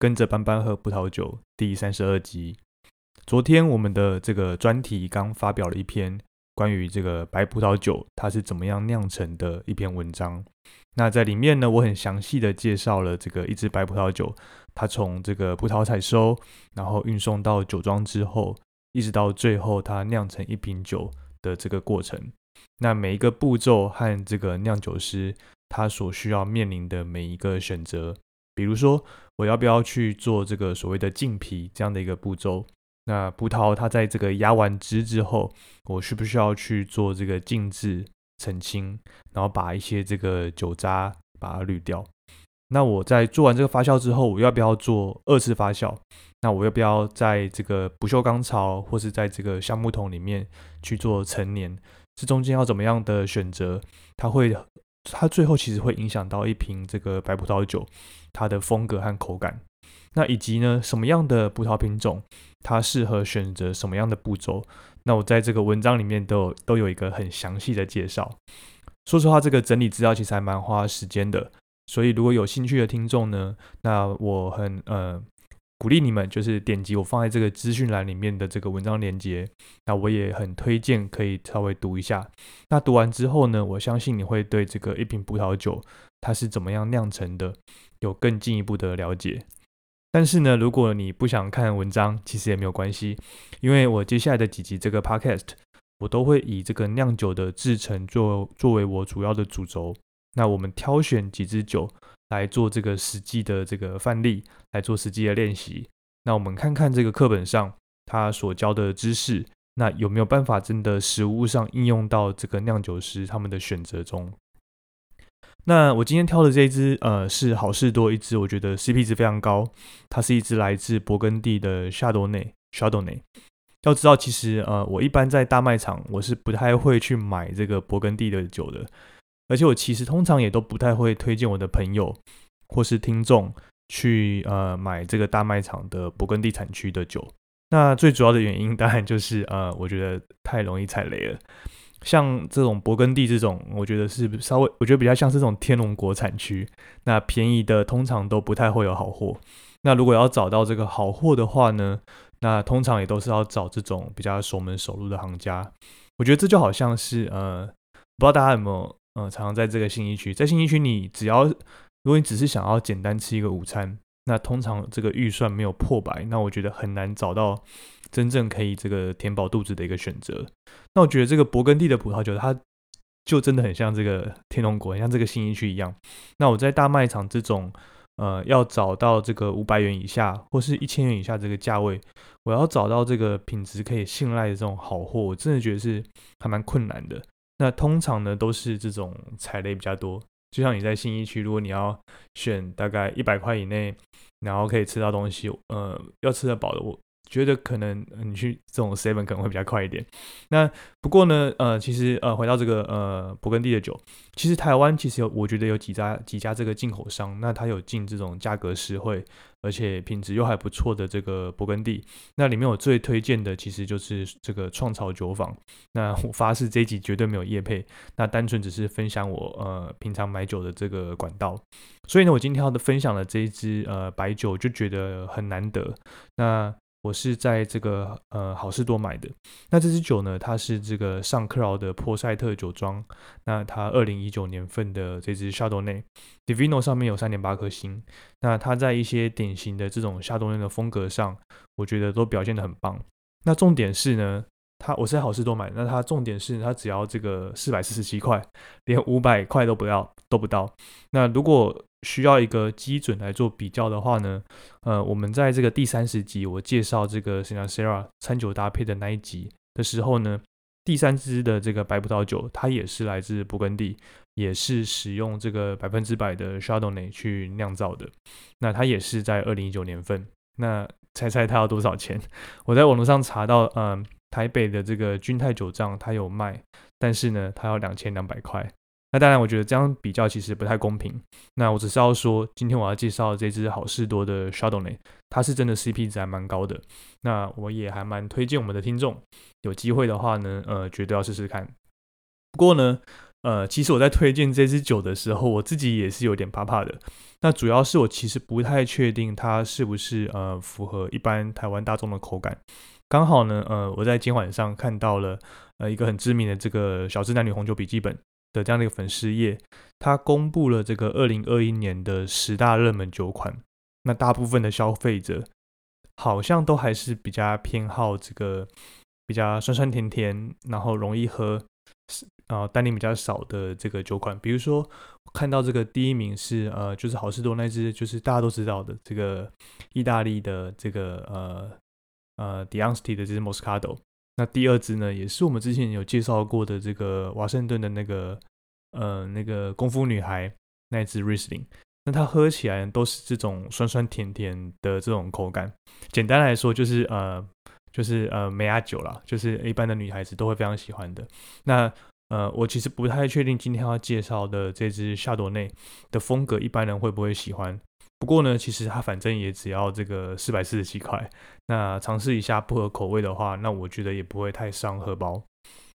跟着班班喝葡萄酒》第三十二集。昨天我们的这个专题刚发表了一篇关于这个白葡萄酒它是怎么样酿成的一篇文章。那在里面呢，我很详细的介绍了这个一支白葡萄酒，它从这个葡萄采收，然后运送到酒庄之后，一直到最后它酿成一瓶酒。的这个过程，那每一个步骤和这个酿酒师他所需要面临的每一个选择，比如说我要不要去做这个所谓的浸皮这样的一个步骤，那葡萄它在这个压完汁之后，我需不需要去做这个静置澄清，然后把一些这个酒渣把它滤掉？那我在做完这个发酵之后，我要不要做二次发酵？那我要不要在这个不锈钢槽或是在这个橡木桶里面去做陈年？这中间要怎么样的选择？它会，它最后其实会影响到一瓶这个白葡萄酒它的风格和口感。那以及呢，什么样的葡萄品种它适合选择什么样的步骤？那我在这个文章里面都有都有一个很详细的介绍。说实话，这个整理资料其实还蛮花时间的。所以，如果有兴趣的听众呢，那我很呃鼓励你们，就是点击我放在这个资讯栏里面的这个文章链接。那我也很推荐可以稍微读一下。那读完之后呢，我相信你会对这个一瓶葡萄酒它是怎么样酿成的有更进一步的了解。但是呢，如果你不想看文章，其实也没有关系，因为我接下来的几集这个 podcast 我都会以这个酿酒的制成作作为我主要的主轴。那我们挑选几支酒来做这个实际的这个范例，来做实际的练习。那我们看看这个课本上他所教的知识，那有没有办法真的实物上应用到这个酿酒师他们的选择中？那我今天挑的这一支，呃，是好事多一支，我觉得 CP 值非常高。它是一支来自勃艮第的夏多内。夏多内，要知道，其实呃，我一般在大卖场我是不太会去买这个勃艮第的酒的。而且我其实通常也都不太会推荐我的朋友或是听众去呃买这个大卖场的勃艮第产区的酒。那最主要的原因当然就是呃，我觉得太容易踩雷了。像这种勃艮第这种，我觉得是稍微我觉得比较像是这种天龙国产区。那便宜的通常都不太会有好货。那如果要找到这个好货的话呢，那通常也都是要找这种比较熟门熟路的行家。我觉得这就好像是呃，不知道大家有没有。嗯，常常在这个信义区，在信义区，你只要如果你只是想要简单吃一个午餐，那通常这个预算没有破百，那我觉得很难找到真正可以这个填饱肚子的一个选择。那我觉得这个勃艮第的葡萄酒，它就真的很像这个天龙国，很像这个信义区一样。那我在大卖场这种，呃，要找到这个五百元以下或是一千元以下这个价位，我要找到这个品质可以信赖的这种好货，我真的觉得是还蛮困难的。那通常呢都是这种踩雷比较多，就像你在信义区，如果你要选大概一百块以内，然后可以吃到东西，呃，要吃得饱的我。觉得可能你去这种 seven 可能会比较快一点。那不过呢，呃，其实呃，回到这个呃勃艮第的酒，其实台湾其实有，我觉得有几家几家这个进口商，那他有进这种价格实惠，而且品质又还不错的这个勃艮第。那里面我最推荐的其实就是这个创潮酒坊。那我发誓这一集绝对没有业配，那单纯只是分享我呃平常买酒的这个管道。所以呢，我今天要的分享的这一支呃白酒就觉得很难得。那我是在这个呃好事多买的。那这支酒呢，它是这个上克劳的珀赛特酒庄。那它二零一九年份的这支夏多内，Divino 上面有三点八颗星。那它在一些典型的这种夏多内的风格上，我觉得都表现的很棒。那重点是呢，它我是在好事多买，那它重点是它只要这个四百四十七块，连五百块都不要都不到。那如果需要一个基准来做比较的话呢，呃，我们在这个第三十集我介绍这个 s a n a s e r a 餐酒搭配的那一集的时候呢，第三支的这个白葡萄酒它也是来自勃艮第，也是使用这个百分之百的 Chardonnay 去酿造的。那它也是在二零一九年份。那猜猜它要多少钱？我在网络上查到，嗯，台北的这个君泰酒藏它有卖，但是呢，它要两千两百块。那当然，我觉得这样比较其实不太公平。那我只是要说，今天我要介绍这支好事多的 s h a d o w n a y 它是真的 CP 值还蛮高的。那我也还蛮推荐我们的听众，有机会的话呢，呃，绝对要试试看。不过呢，呃，其实我在推荐这支酒的时候，我自己也是有点怕怕的。那主要是我其实不太确定它是不是呃符合一般台湾大众的口感。刚好呢，呃，我在今晚上看到了呃一个很知名的这个小资男女红酒笔记本。的这样的一个粉丝页，他公布了这个二零二一年的十大热门酒款。那大部分的消费者好像都还是比较偏好这个比较酸酸甜甜，然后容易喝，呃，单宁比较少的这个酒款。比如说，看到这个第一名是呃，就是好事多那支，就是大家都知道的这个意大利的这个呃呃 Diony 的这支 Moscato。那第二支呢，也是我们之前有介绍过的这个华盛顿的那个呃那个功夫女孩那支 Riesling，那它喝起来都是这种酸酸甜甜的这种口感。简单来说就是呃就是呃梅亚酒啦，就是一般的女孩子都会非常喜欢的。那呃我其实不太确定今天要介绍的这支夏多内的风格，一般人会不会喜欢？不过呢，其实它反正也只要这个四百四十七块，那尝试一下不合口味的话，那我觉得也不会太伤荷包。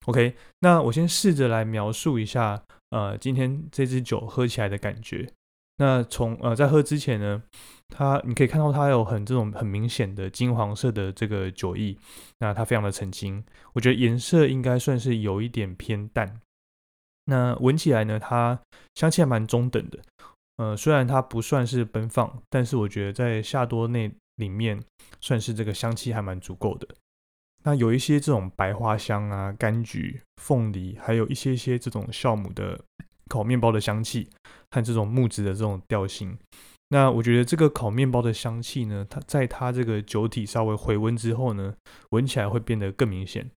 OK，那我先试着来描述一下，呃，今天这支酒喝起来的感觉。那从呃在喝之前呢，它你可以看到它有很这种很明显的金黄色的这个酒意，那它非常的澄清，我觉得颜色应该算是有一点偏淡。那闻起来呢，它香气还蛮中等的。呃，虽然它不算是奔放，但是我觉得在夏多内里面算是这个香气还蛮足够的。那有一些这种白花香啊、柑橘、凤梨，还有一些些这种酵母的烤面包的香气和这种木质的这种调性。那我觉得这个烤面包的香气呢，它在它这个酒体稍微回温之后呢，闻起来会变得更明显。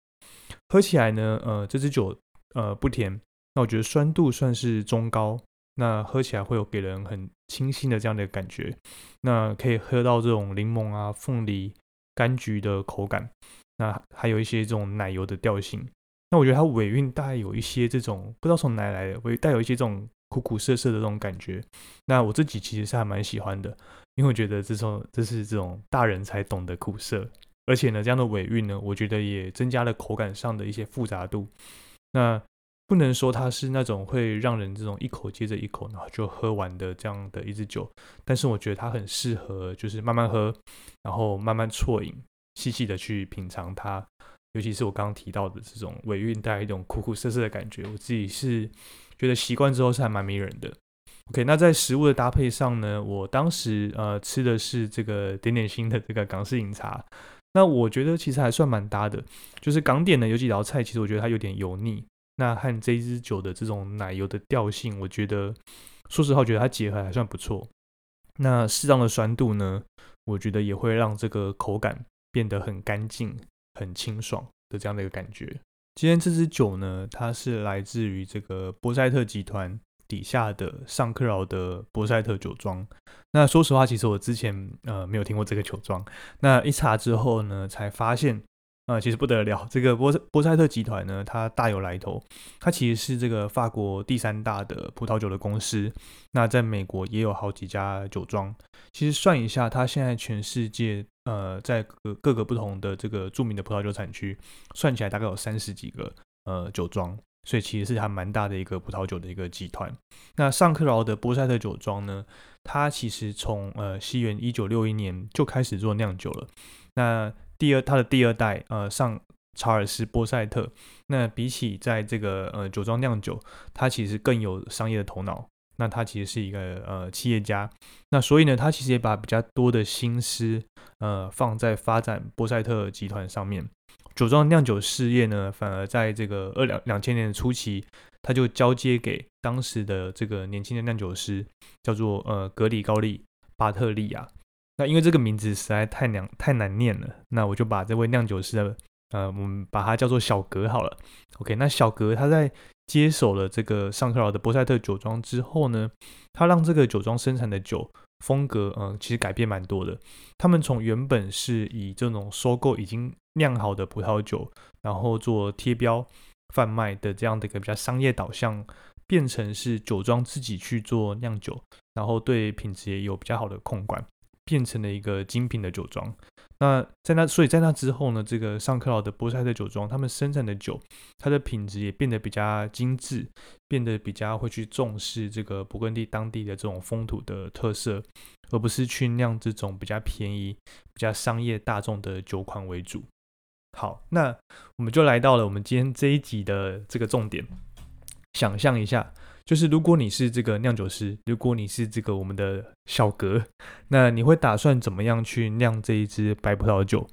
喝起来呢，呃，这支酒呃不甜，那我觉得酸度算是中高。那喝起来会有给人很清新的这样的感觉，那可以喝到这种柠檬啊、凤梨、柑橘的口感，那还有一些这种奶油的调性。那我觉得它尾韵大概有一些这种不知道从哪来的，会带有一些这种苦苦涩涩的这种感觉。那我自己其实是还蛮喜欢的，因为我觉得这种这是这种大人才懂的苦涩，而且呢，这样的尾韵呢，我觉得也增加了口感上的一些复杂度。那不能说它是那种会让人这种一口接着一口，然后就喝完的这样的一支酒，但是我觉得它很适合，就是慢慢喝，然后慢慢啜饮，细细的去品尝它。尤其是我刚刚提到的这种尾韵带一种苦苦涩涩的感觉，我自己是觉得习惯之后是还蛮迷人的。OK，那在食物的搭配上呢，我当时呃吃的是这个点点心的这个港式饮茶，那我觉得其实还算蛮搭的。就是港点呢有几道菜，其实我觉得它有点油腻。那和这支酒的这种奶油的调性，我觉得，说实话，我觉得它结合还算不错。那适当的酸度呢，我觉得也会让这个口感变得很干净、很清爽的这样的一个感觉。今天这支酒呢，它是来自于这个波塞特集团底下的尚克劳的波塞特酒庄。那说实话，其实我之前呃没有听过这个酒庄，那一查之后呢，才发现。啊，其实不得了，这个波波塞特集团呢，它大有来头。它其实是这个法国第三大的葡萄酒的公司。那在美国也有好几家酒庄。其实算一下，它现在全世界呃，在各各个不同的这个著名的葡萄酒产区，算起来大概有三十几个呃酒庄。所以其实是还蛮大的一个葡萄酒的一个集团。那尚克劳的波塞特酒庄呢，它其实从呃西元一九六一年就开始做酿酒了。那第二，他的第二代，呃，上查尔斯波塞特，那比起在这个呃酒庄酿酒，他其实更有商业的头脑。那他其实是一个呃企业家，那所以呢，他其实也把比较多的心思，呃，放在发展波塞特集团上面。酒庄酿酒事业呢，反而在这个二两两千年的初期，他就交接给当时的这个年轻的酿酒师，叫做呃格里高利巴特利亚。那因为这个名字实在太难太难念了，那我就把这位酿酒师的呃，我们把他叫做小格好了。OK，那小格他在接手了这个上克劳的波塞特酒庄之后呢，他让这个酒庄生产的酒风格，嗯，其实改变蛮多的。他们从原本是以这种收购已经酿好的葡萄酒，然后做贴标贩卖的这样的一个比较商业导向，变成是酒庄自己去做酿酒，然后对品质也有比较好的控管。变成了一个精品的酒庄。那在那，所以在那之后呢，这个上克劳的波塞特酒庄，他们生产的酒，它的品质也变得比较精致，变得比较会去重视这个勃艮第当地的这种风土的特色，而不是去酿这种比较便宜、比较商业大众的酒款为主。好，那我们就来到了我们今天这一集的这个重点，想象一下。就是如果你是这个酿酒师，如果你是这个我们的小格，那你会打算怎么样去酿这一支白葡萄酒，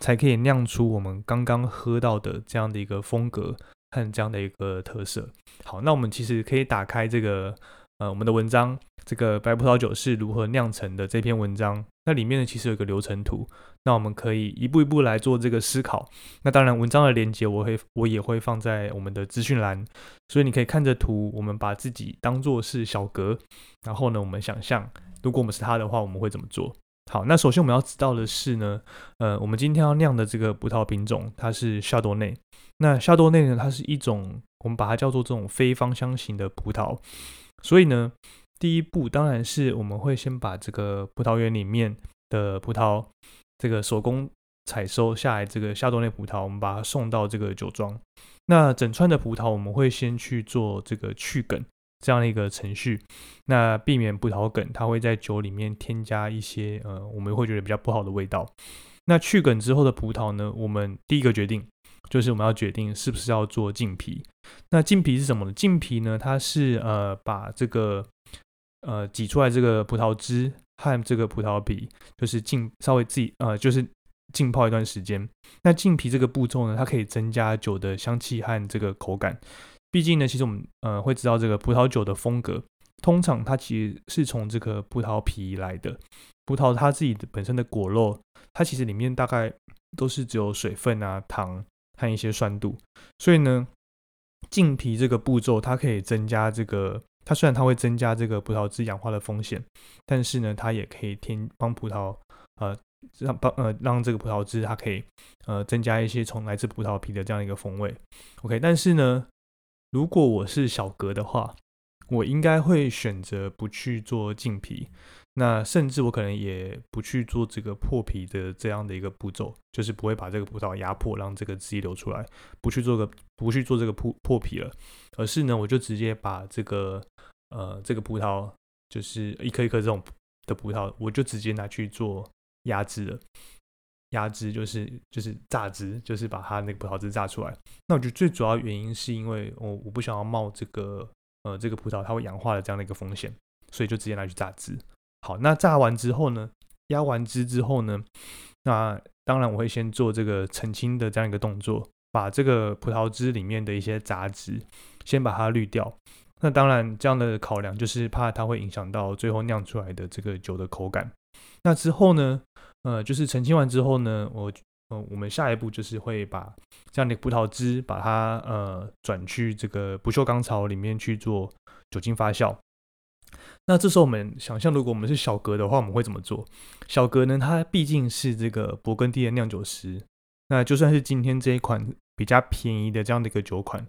才可以酿出我们刚刚喝到的这样的一个风格和这样的一个特色？好，那我们其实可以打开这个。呃，我们的文章这个白葡萄酒是如何酿成的这篇文章，那里面呢其实有一个流程图，那我们可以一步一步来做这个思考。那当然，文章的连接我会我也会放在我们的资讯栏，所以你可以看着图，我们把自己当做是小格，然后呢，我们想象如果我们是他的话，我们会怎么做？好，那首先我们要知道的是呢，呃，我们今天要酿的这个葡萄品种它是夏多内，那夏多内呢，它是一种我们把它叫做这种非芳香型的葡萄。所以呢，第一步当然是我们会先把这个葡萄园里面的葡萄，这个手工采收下来这个夏多内葡萄，我们把它送到这个酒庄。那整串的葡萄，我们会先去做这个去梗这样的一个程序，那避免葡萄梗它会在酒里面添加一些呃，我们会觉得比较不好的味道。那去梗之后的葡萄呢，我们第一个决定。就是我们要决定是不是要做浸皮。那浸皮是什么呢？浸皮呢，它是呃把这个呃挤出来这个葡萄汁和这个葡萄皮，就是浸稍微自己呃就是浸泡一段时间。那浸皮这个步骤呢，它可以增加酒的香气和这个口感。毕竟呢，其实我们呃会知道这个葡萄酒的风格，通常它其实是从这个葡萄皮来的。葡萄它自己的本身的果肉，它其实里面大概都是只有水分啊糖。和一些酸度，所以呢，浸皮这个步骤它可以增加这个，它虽然它会增加这个葡萄汁氧化的风险，但是呢，它也可以添帮葡萄呃让帮呃让这个葡萄汁它可以呃增加一些从来自葡萄皮的这样一个风味。OK，但是呢，如果我是小格的话，我应该会选择不去做净皮。那甚至我可能也不去做这个破皮的这样的一个步骤，就是不会把这个葡萄压迫，让这个汁液流出来，不去做个不去做这个破破皮了，而是呢，我就直接把这个呃这个葡萄，就是一颗一颗这种的葡萄，我就直接拿去做压汁了。压汁就是就是榨汁，就是把它那个葡萄汁榨出来。那我觉得最主要原因是因为我我不想要冒这个呃这个葡萄它会氧化的这样的一个风险，所以就直接拿去榨汁。好，那榨完之后呢？压完汁之后呢？那当然我会先做这个澄清的这样一个动作，把这个葡萄汁里面的一些杂质先把它滤掉。那当然这样的考量就是怕它会影响到最后酿出来的这个酒的口感。那之后呢？呃，就是澄清完之后呢，我呃我们下一步就是会把这样的葡萄汁把它呃转去这个不锈钢槽里面去做酒精发酵。那这时候我们想象，如果我们是小格的话，我们会怎么做？小格呢，它毕竟是这个勃艮第的酿酒师。那就算是今天这一款比较便宜的这样的一个酒款，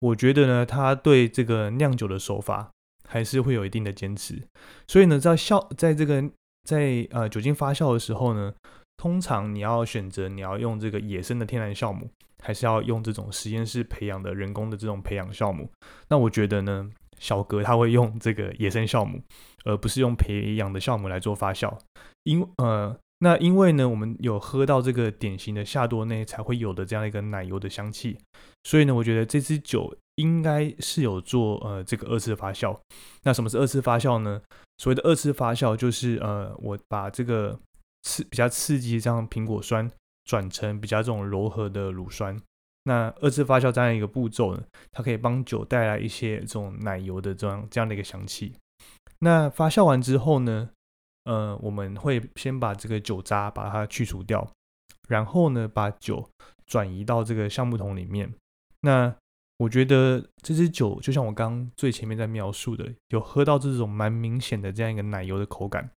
我觉得呢，他对这个酿酒的手法还是会有一定的坚持。所以呢，在酵在这个在呃酒精发酵的时候呢，通常你要选择你要用这个野生的天然酵母，还是要用这种实验室培养的人工的这种培养酵母？那我觉得呢。小格他会用这个野生酵母，而不是用培养的酵母来做发酵。因呃，那因为呢，我们有喝到这个典型的夏多内才会有的这样一个奶油的香气，所以呢，我觉得这支酒应该是有做呃这个二次发酵。那什么是二次发酵呢？所谓的二次发酵就是呃，我把这个刺比较刺激这样苹果酸转成比较这种柔和的乳酸。那二次发酵这样一个步骤呢，它可以帮酒带来一些这种奶油的这样这样的一个香气。那发酵完之后呢，呃，我们会先把这个酒渣把它去除掉，然后呢，把酒转移到这个橡木桶里面。那我觉得这支酒就像我刚最前面在描述的，有喝到这种蛮明显的这样一个奶油的口感。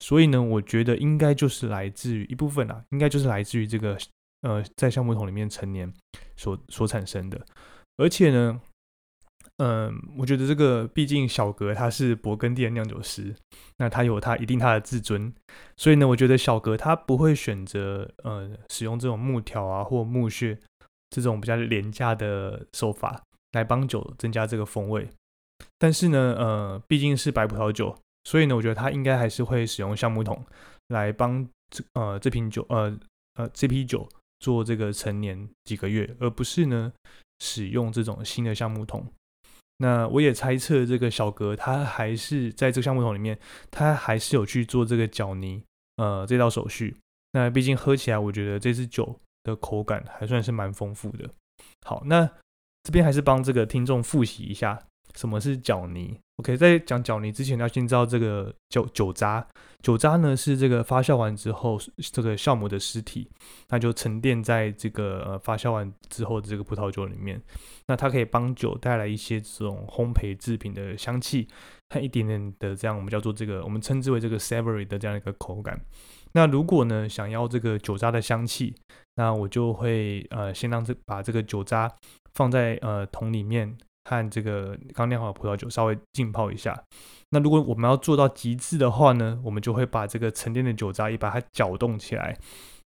所以呢，我觉得应该就是来自于一部分啊，应该就是来自于这个呃，在橡木桶里面陈年所所产生的。而且呢，嗯，我觉得这个毕竟小格他是勃艮第的酿酒师，那他有他一定他的自尊，所以呢，我觉得小格他不会选择呃使用这种木条啊或木屑这种比较廉价的手法来帮酒增加这个风味。但是呢，呃，毕竟是白葡萄酒。所以呢，我觉得他应该还是会使用橡木桶来帮这呃这瓶酒呃呃这批酒做这个陈年几个月，而不是呢使用这种新的橡木桶。那我也猜测这个小格他还是在这个橡木桶里面，他还是有去做这个搅泥呃这道手续。那毕竟喝起来，我觉得这支酒的口感还算是蛮丰富的。好，那这边还是帮这个听众复习一下。什么是搅泥？OK，在讲搅泥之前，要先知道这个酒酒渣。酒渣呢是这个发酵完之后，这个酵母的尸体，那就沉淀在这个呃发酵完之后的这个葡萄酒里面。那它可以帮酒带来一些这种烘焙制品的香气，和一点点的这样我们叫做这个我们称之为这个 savory 的这样一个口感。那如果呢想要这个酒渣的香气，那我就会呃先让这把这个酒渣放在呃桶里面。和这个刚酿好的葡萄酒稍微浸泡一下。那如果我们要做到极致的话呢，我们就会把这个沉淀的酒渣也把它搅动起来。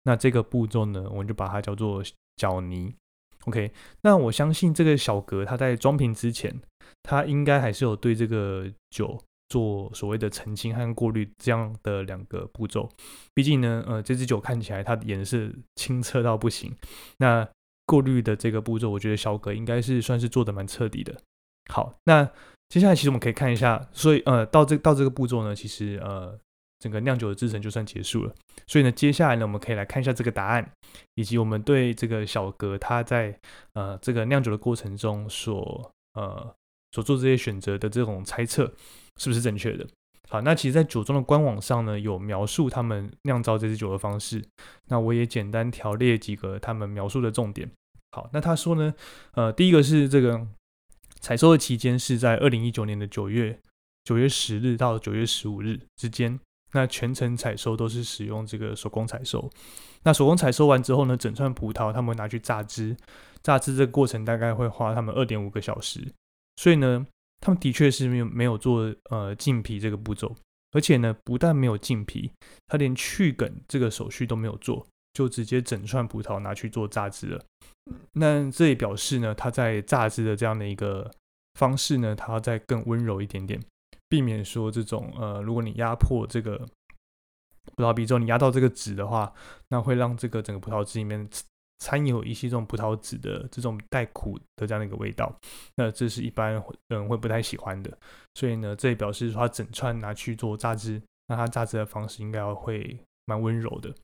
那这个步骤呢，我们就把它叫做搅泥。OK，那我相信这个小格他在装瓶之前，他应该还是有对这个酒做所谓的澄清和过滤这样的两个步骤。毕竟呢，呃，这支酒看起来它的颜色清澈到不行。那过滤的这个步骤，我觉得小葛应该是算是做的蛮彻底的。好，那接下来其实我们可以看一下，所以呃，到这到这个步骤呢，其实呃，整个酿酒的制程就算结束了。所以呢，接下来呢，我们可以来看一下这个答案，以及我们对这个小葛他在呃这个酿酒的过程中所呃所做这些选择的这种猜测是不是正确的。好，那其实，在酒庄的官网上呢，有描述他们酿造这支酒的方式。那我也简单条列几个他们描述的重点。好，那他说呢，呃，第一个是这个采收的期间是在二零一九年的九月九月十日到九月十五日之间。那全程采收都是使用这个手工采收。那手工采收完之后呢，整串葡萄他们会拿去榨汁，榨汁这个过程大概会花他们二点五个小时。所以呢。他们的确是没有没有做呃浸皮这个步骤，而且呢，不但没有浸皮，他连去梗这个手续都没有做，就直接整串葡萄拿去做榨汁了。那这也表示呢，它在榨汁的这样的一个方式呢，它要再更温柔一点点，避免说这种呃，如果你压迫这个葡萄皮之后，你压到这个纸的话，那会让这个整个葡萄汁里面。掺有一些这种葡萄籽的这种带苦的这样的一个味道，那这是一般人会不太喜欢的。所以呢，这也表示说，它整串拿去做榨汁，那它榨汁的方式应该会蛮温柔的。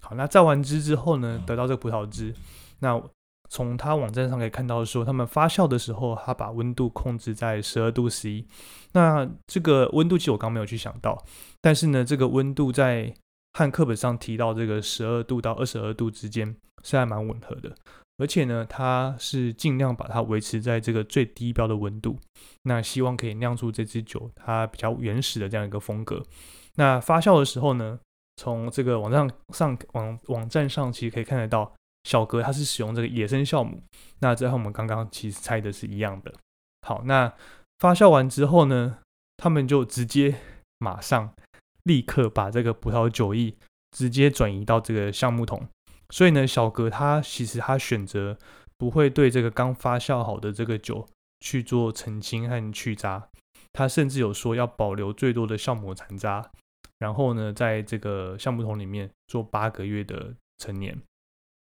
好，那榨完汁之后呢，得到这个葡萄汁，那从它网站上可以看到说，他们发酵的时候，它把温度控制在十二度 C。那这个温度其实我刚没有去想到，但是呢，这个温度在和课本上提到这个十二度到二十二度之间。是还蛮吻合的，而且呢，它是尽量把它维持在这个最低标的温度，那希望可以酿出这支酒它比较原始的这样一个风格。那发酵的时候呢，从这个网站上网网站上其实可以看得到，小格它是使用这个野生酵母，那这和我们刚刚其实猜的是一样的。好，那发酵完之后呢，他们就直接马上立刻把这个葡萄酒液直接转移到这个橡木桶。所以呢，小格他其实他选择不会对这个刚发酵好的这个酒去做澄清和去渣，他甚至有说要保留最多的酵母残渣，然后呢，在这个橡木桶里面做八个月的陈年。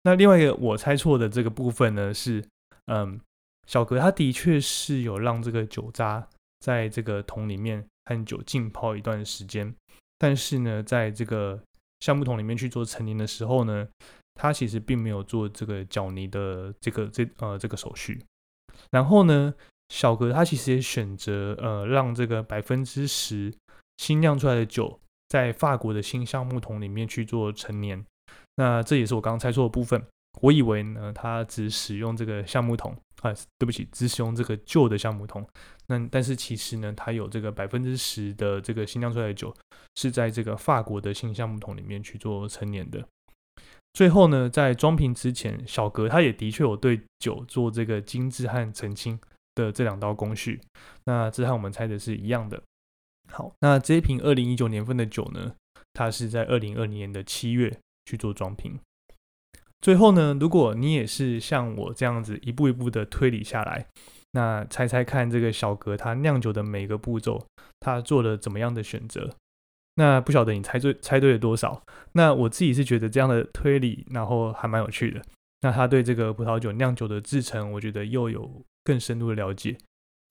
那另外一个我猜错的这个部分呢是，嗯，小格他的确是有让这个酒渣在这个桶里面和酒浸泡一段时间，但是呢，在这个橡木桶里面去做陈年的时候呢。它其实并没有做这个搅泥的这个这呃这个手续。然后呢，小格他其实也选择呃让这个百分之十新酿出来的酒在法国的新橡木桶里面去做陈年。那这也是我刚刚猜错的部分。我以为呢，它只使用这个橡木桶啊，对不起，只使用这个旧的橡木桶。那但是其实呢，它有这个百分之十的这个新酿出来的酒是在这个法国的新橡木桶里面去做陈年的。最后呢，在装瓶之前，小格他也的确有对酒做这个精致和澄清的这两道工序。那这和我们猜的是一样的。好，那这一瓶二零一九年份的酒呢，它是在二零二零年的七月去做装瓶。最后呢，如果你也是像我这样子一步一步的推理下来，那猜猜看这个小格他酿酒的每个步骤，他做了怎么样的选择？那不晓得你猜对猜对了多少？那我自己是觉得这样的推理，然后还蛮有趣的。那他对这个葡萄酒酿酒的制成，我觉得又有更深入的了解。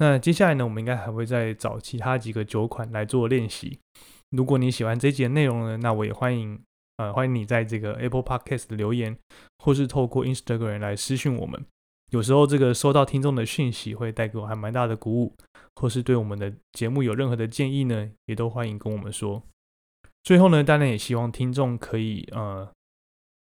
那接下来呢，我们应该还会再找其他几个酒款来做练习。如果你喜欢这节内容呢，那我也欢迎呃欢迎你在这个 Apple Podcast 留言，或是透过 Instagram 来私讯我们。有时候这个收到听众的讯息，会带给我还蛮大的鼓舞，或是对我们的节目有任何的建议呢，也都欢迎跟我们说。最后呢，当然也希望听众可以呃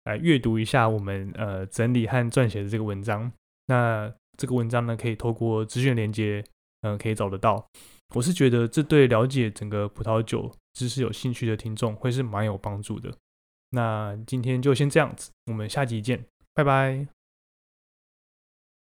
来阅读一下我们呃整理和撰写的这个文章。那这个文章呢，可以透过资讯连接，嗯，可以找得到。我是觉得这对了解整个葡萄酒知识有兴趣的听众会是蛮有帮助的。那今天就先这样子，我们下集见，拜拜。